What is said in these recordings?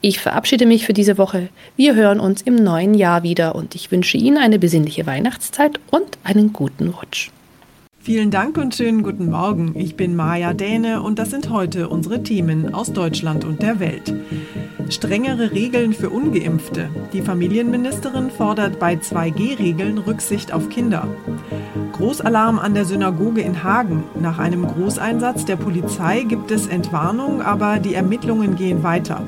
Ich verabschiede mich für diese Woche. Wir hören uns im neuen Jahr wieder und ich wünsche Ihnen eine besinnliche Weihnachtszeit und einen guten Rutsch. Vielen Dank und schönen guten Morgen. Ich bin Maja Däne und das sind heute unsere Themen aus Deutschland und der Welt. Strengere Regeln für ungeimpfte. Die Familienministerin fordert bei 2G-Regeln Rücksicht auf Kinder. Großalarm an der Synagoge in Hagen. Nach einem Großeinsatz der Polizei gibt es Entwarnung, aber die Ermittlungen gehen weiter.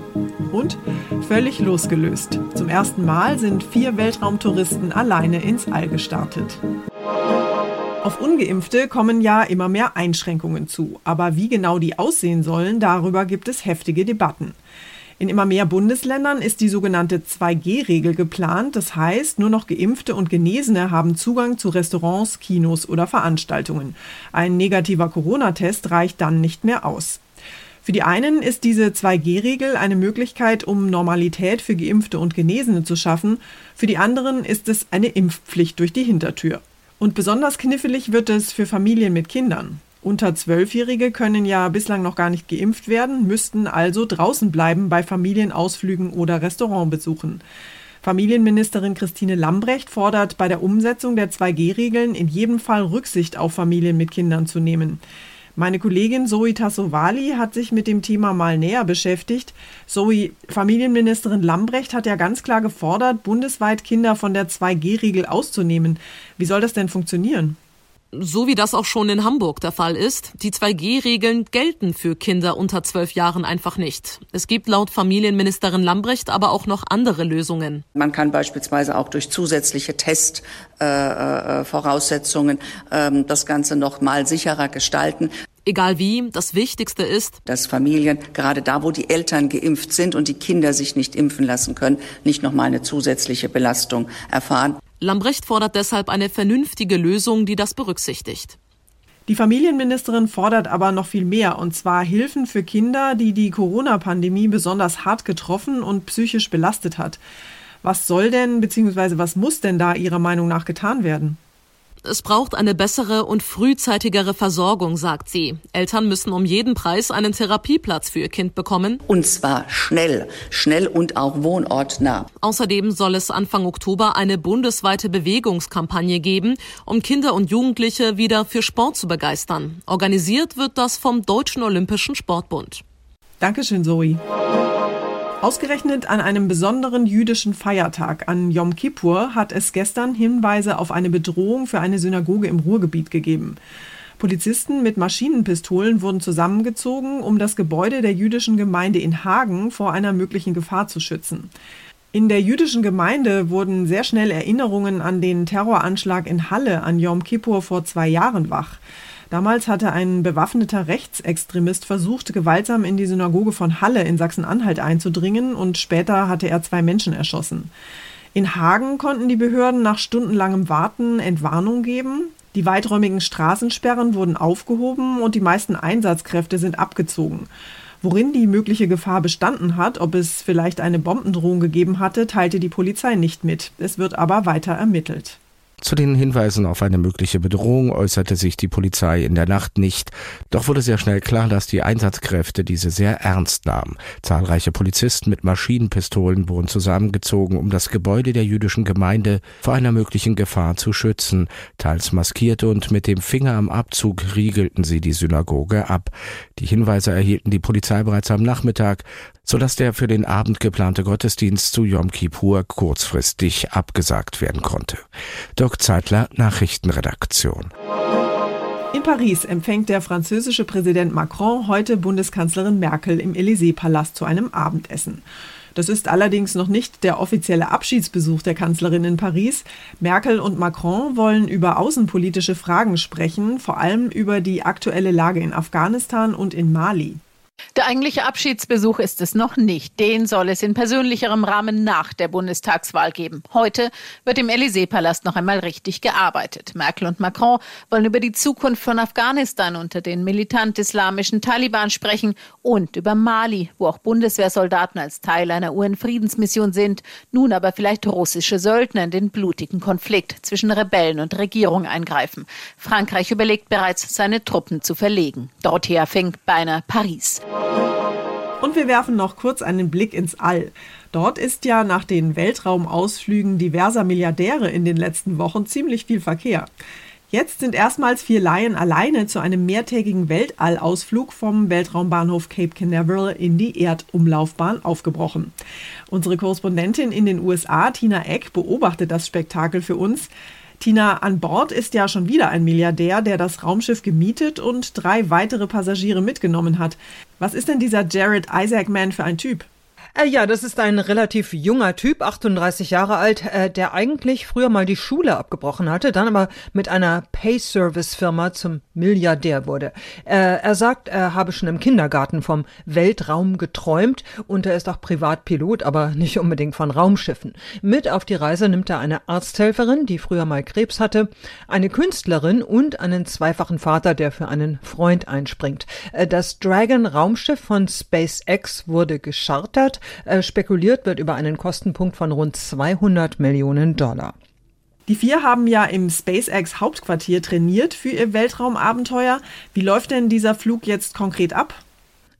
Und völlig losgelöst. Zum ersten Mal sind vier Weltraumtouristen alleine ins All gestartet. Auf ungeimpfte kommen ja immer mehr Einschränkungen zu, aber wie genau die aussehen sollen, darüber gibt es heftige Debatten. In immer mehr Bundesländern ist die sogenannte 2G-Regel geplant. Das heißt, nur noch Geimpfte und Genesene haben Zugang zu Restaurants, Kinos oder Veranstaltungen. Ein negativer Corona-Test reicht dann nicht mehr aus. Für die einen ist diese 2G-Regel eine Möglichkeit, um Normalität für Geimpfte und Genesene zu schaffen. Für die anderen ist es eine Impfpflicht durch die Hintertür. Und besonders knifflig wird es für Familien mit Kindern. Unter Zwölfjährige können ja bislang noch gar nicht geimpft werden, müssten also draußen bleiben bei Familienausflügen oder Restaurantbesuchen. Familienministerin Christine Lambrecht fordert bei der Umsetzung der 2G-Regeln in jedem Fall Rücksicht auf Familien mit Kindern zu nehmen. Meine Kollegin Zoe Tassovali hat sich mit dem Thema mal näher beschäftigt. Zoe, Familienministerin Lambrecht hat ja ganz klar gefordert, bundesweit Kinder von der 2G-Regel auszunehmen. Wie soll das denn funktionieren? So wie das auch schon in Hamburg der Fall ist. Die 2G-Regeln gelten für Kinder unter zwölf Jahren einfach nicht. Es gibt laut Familienministerin Lambrecht aber auch noch andere Lösungen. Man kann beispielsweise auch durch zusätzliche Testvoraussetzungen äh, äh, das Ganze noch mal sicherer gestalten. Egal wie, das Wichtigste ist, dass Familien, gerade da, wo die Eltern geimpft sind und die Kinder sich nicht impfen lassen können, nicht noch mal eine zusätzliche Belastung erfahren. Lambrecht fordert deshalb eine vernünftige Lösung, die das berücksichtigt. Die Familienministerin fordert aber noch viel mehr, und zwar Hilfen für Kinder, die die Corona-Pandemie besonders hart getroffen und psychisch belastet hat. Was soll denn bzw. was muss denn da Ihrer Meinung nach getan werden? Es braucht eine bessere und frühzeitigere Versorgung, sagt sie. Eltern müssen um jeden Preis einen Therapieplatz für ihr Kind bekommen. Und zwar schnell, schnell und auch wohnortnah. Außerdem soll es Anfang Oktober eine bundesweite Bewegungskampagne geben, um Kinder und Jugendliche wieder für Sport zu begeistern. Organisiert wird das vom Deutschen Olympischen Sportbund. Dankeschön, Zoe. Ausgerechnet an einem besonderen jüdischen Feiertag, an Yom Kippur, hat es gestern Hinweise auf eine Bedrohung für eine Synagoge im Ruhrgebiet gegeben. Polizisten mit Maschinenpistolen wurden zusammengezogen, um das Gebäude der jüdischen Gemeinde in Hagen vor einer möglichen Gefahr zu schützen. In der jüdischen Gemeinde wurden sehr schnell Erinnerungen an den Terroranschlag in Halle an Yom Kippur vor zwei Jahren wach. Damals hatte ein bewaffneter Rechtsextremist versucht, gewaltsam in die Synagoge von Halle in Sachsen-Anhalt einzudringen und später hatte er zwei Menschen erschossen. In Hagen konnten die Behörden nach stundenlangem Warten Entwarnung geben. Die weiträumigen Straßensperren wurden aufgehoben und die meisten Einsatzkräfte sind abgezogen. Worin die mögliche Gefahr bestanden hat, ob es vielleicht eine Bombendrohung gegeben hatte, teilte die Polizei nicht mit. Es wird aber weiter ermittelt. Zu den Hinweisen auf eine mögliche Bedrohung äußerte sich die Polizei in der Nacht nicht, doch wurde sehr schnell klar, dass die Einsatzkräfte diese sehr ernst nahmen. Zahlreiche Polizisten mit Maschinenpistolen wurden zusammengezogen, um das Gebäude der jüdischen Gemeinde vor einer möglichen Gefahr zu schützen. Teils maskierte und mit dem Finger am Abzug riegelten sie die Synagoge ab. Die Hinweise erhielten die Polizei bereits am Nachmittag, sodass der für den Abend geplante Gottesdienst zu Yom Kippur kurzfristig abgesagt werden konnte. Dirk Zeitler, Nachrichtenredaktion. In Paris empfängt der französische Präsident Macron heute Bundeskanzlerin Merkel im Élysée-Palast zu einem Abendessen. Das ist allerdings noch nicht der offizielle Abschiedsbesuch der Kanzlerin in Paris. Merkel und Macron wollen über außenpolitische Fragen sprechen, vor allem über die aktuelle Lage in Afghanistan und in Mali. Der eigentliche Abschiedsbesuch ist es noch nicht. Den soll es in persönlicherem Rahmen nach der Bundestagswahl geben. Heute wird im Élysée-Palast noch einmal richtig gearbeitet. Merkel und Macron wollen über die Zukunft von Afghanistan unter den militant-islamischen Taliban sprechen und über Mali, wo auch Bundeswehrsoldaten als Teil einer UN-Friedensmission sind, nun aber vielleicht russische Söldner in den blutigen Konflikt zwischen Rebellen und Regierung eingreifen. Frankreich überlegt bereits, seine Truppen zu verlegen. Dorothea Fink, beinahe Paris. Und wir werfen noch kurz einen Blick ins All. Dort ist ja nach den Weltraumausflügen diverser Milliardäre in den letzten Wochen ziemlich viel Verkehr. Jetzt sind erstmals vier Laien alleine zu einem mehrtägigen Weltallausflug vom Weltraumbahnhof Cape Canaveral in die Erdumlaufbahn aufgebrochen. Unsere Korrespondentin in den USA, Tina Eck, beobachtet das Spektakel für uns. Tina, an Bord ist ja schon wieder ein Milliardär, der das Raumschiff gemietet und drei weitere Passagiere mitgenommen hat. Was ist denn dieser Jared Isaacman für ein Typ? Äh, ja, das ist ein relativ junger Typ, 38 Jahre alt, äh, der eigentlich früher mal die Schule abgebrochen hatte, dann aber mit einer Pay-Service-Firma zum Milliardär wurde. Äh, er sagt, er habe schon im Kindergarten vom Weltraum geträumt und er ist auch Privatpilot, aber nicht unbedingt von Raumschiffen. Mit auf die Reise nimmt er eine Arzthelferin, die früher mal Krebs hatte, eine Künstlerin und einen zweifachen Vater, der für einen Freund einspringt. Das Dragon Raumschiff von SpaceX wurde geschartert. Äh, spekuliert wird über einen Kostenpunkt von rund 200 Millionen Dollar. Die vier haben ja im SpaceX Hauptquartier trainiert für ihr Weltraumabenteuer. Wie läuft denn dieser Flug jetzt konkret ab?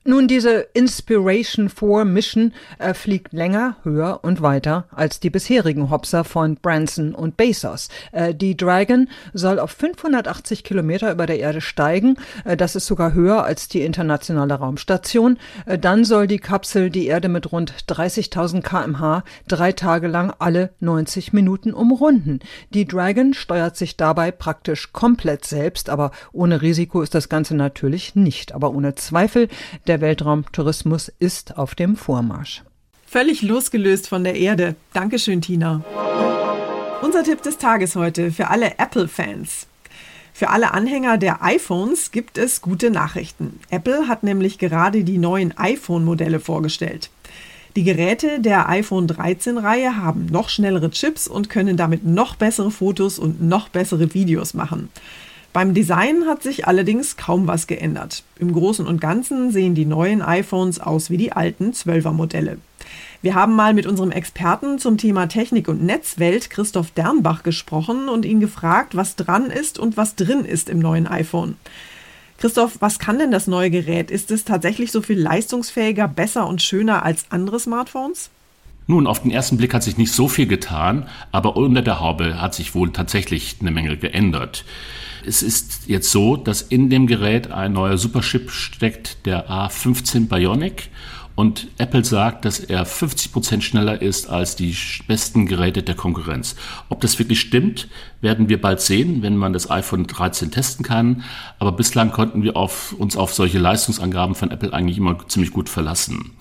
Nun, diese Inspiration 4 Mission äh, fliegt länger, höher und weiter als die bisherigen Hopser von Branson und Bezos. Äh, die Dragon soll auf 580 Kilometer über der Erde steigen. Äh, das ist sogar höher als die internationale Raumstation. Äh, dann soll die Kapsel die Erde mit rund 30.000 kmh drei Tage lang alle 90 Minuten umrunden. Die Dragon steuert sich dabei praktisch komplett selbst, aber ohne Risiko ist das Ganze natürlich nicht. Aber ohne Zweifel, der der Weltraumtourismus ist auf dem Vormarsch. Völlig losgelöst von der Erde. Dankeschön, Tina. Unser Tipp des Tages heute für alle Apple-Fans. Für alle Anhänger der iPhones gibt es gute Nachrichten. Apple hat nämlich gerade die neuen iPhone-Modelle vorgestellt. Die Geräte der iPhone 13-Reihe haben noch schnellere Chips und können damit noch bessere Fotos und noch bessere Videos machen. Beim Design hat sich allerdings kaum was geändert. Im Großen und Ganzen sehen die neuen iPhones aus wie die alten 12er Modelle. Wir haben mal mit unserem Experten zum Thema Technik und Netzwelt, Christoph Dernbach, gesprochen und ihn gefragt, was dran ist und was drin ist im neuen iPhone. Christoph, was kann denn das neue Gerät? Ist es tatsächlich so viel leistungsfähiger, besser und schöner als andere Smartphones? Nun, auf den ersten Blick hat sich nicht so viel getan, aber unter der Haube hat sich wohl tatsächlich eine Menge geändert. Es ist jetzt so, dass in dem Gerät ein neuer Superchip steckt, der A15 Bionic. Und Apple sagt, dass er 50 Prozent schneller ist als die besten Geräte der Konkurrenz. Ob das wirklich stimmt, werden wir bald sehen, wenn man das iPhone 13 testen kann. Aber bislang konnten wir auf, uns auf solche Leistungsangaben von Apple eigentlich immer ziemlich gut verlassen.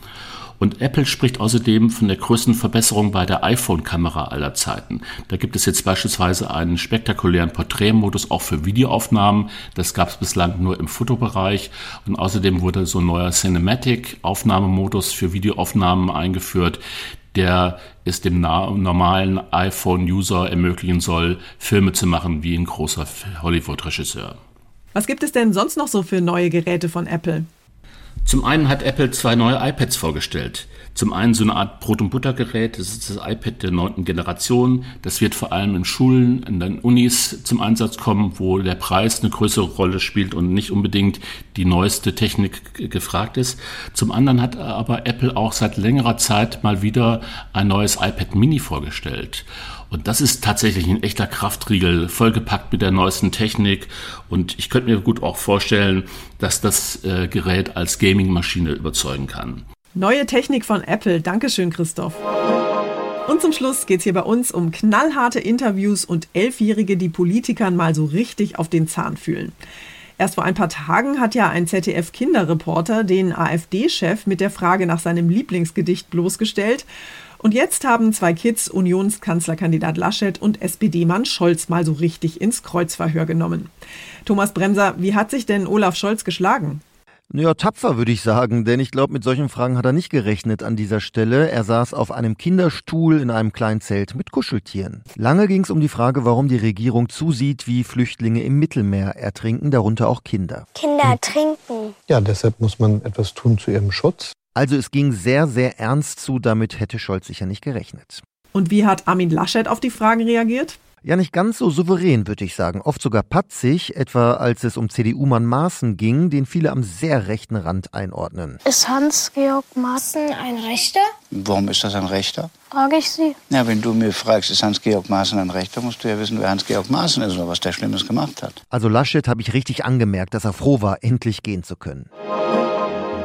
Und Apple spricht außerdem von der größten Verbesserung bei der iPhone-Kamera aller Zeiten. Da gibt es jetzt beispielsweise einen spektakulären Porträtmodus auch für Videoaufnahmen. Das gab es bislang nur im Fotobereich. Und außerdem wurde so ein neuer Cinematic-Aufnahmemodus für Videoaufnahmen eingeführt, der es dem normalen iPhone-User ermöglichen soll, Filme zu machen wie ein großer Hollywood-Regisseur. Was gibt es denn sonst noch so für neue Geräte von Apple? Zum einen hat Apple zwei neue iPads vorgestellt. Zum einen so eine Art Brot- und Buttergerät, das ist das iPad der neunten Generation. Das wird vor allem in Schulen, in den Unis zum Einsatz kommen, wo der Preis eine größere Rolle spielt und nicht unbedingt die neueste Technik gefragt ist. Zum anderen hat aber Apple auch seit längerer Zeit mal wieder ein neues iPad Mini vorgestellt. Und das ist tatsächlich ein echter Kraftriegel, vollgepackt mit der neuesten Technik. Und ich könnte mir gut auch vorstellen, dass das äh, Gerät als Gaming-Maschine überzeugen kann. Neue Technik von Apple. Dankeschön, Christoph. Und zum Schluss geht es hier bei uns um knallharte Interviews und Elfjährige, die Politikern mal so richtig auf den Zahn fühlen. Erst vor ein paar Tagen hat ja ein ZDF-Kinderreporter den AfD-Chef mit der Frage nach seinem Lieblingsgedicht bloßgestellt. Und jetzt haben zwei Kids Unionskanzlerkandidat Laschet und SPD-Mann Scholz mal so richtig ins Kreuzverhör genommen. Thomas Bremser, wie hat sich denn Olaf Scholz geschlagen? Ja, tapfer würde ich sagen, denn ich glaube, mit solchen Fragen hat er nicht gerechnet an dieser Stelle. Er saß auf einem Kinderstuhl in einem kleinen Zelt mit Kuscheltieren. Lange ging es um die Frage, warum die Regierung zusieht, wie Flüchtlinge im Mittelmeer ertrinken, darunter auch Kinder. Kinder ertrinken. Ja, deshalb muss man etwas tun zu ihrem Schutz. Also es ging sehr, sehr ernst zu, damit hätte Scholz sicher nicht gerechnet. Und wie hat Armin Laschet auf die Fragen reagiert? Ja, nicht ganz so souverän, würde ich sagen. Oft sogar patzig, etwa als es um CDU-Mann Maaßen ging, den viele am sehr rechten Rand einordnen. Ist Hans-Georg Maaßen ein Rechter? Warum ist das ein Rechter? Frage ich Sie. Ja, wenn du mir fragst, ist Hans-Georg Maaßen ein Rechter, musst du ja wissen, wer Hans-Georg Maaßen ist oder was der Schlimmes gemacht hat. Also Laschet habe ich richtig angemerkt, dass er froh war, endlich gehen zu können.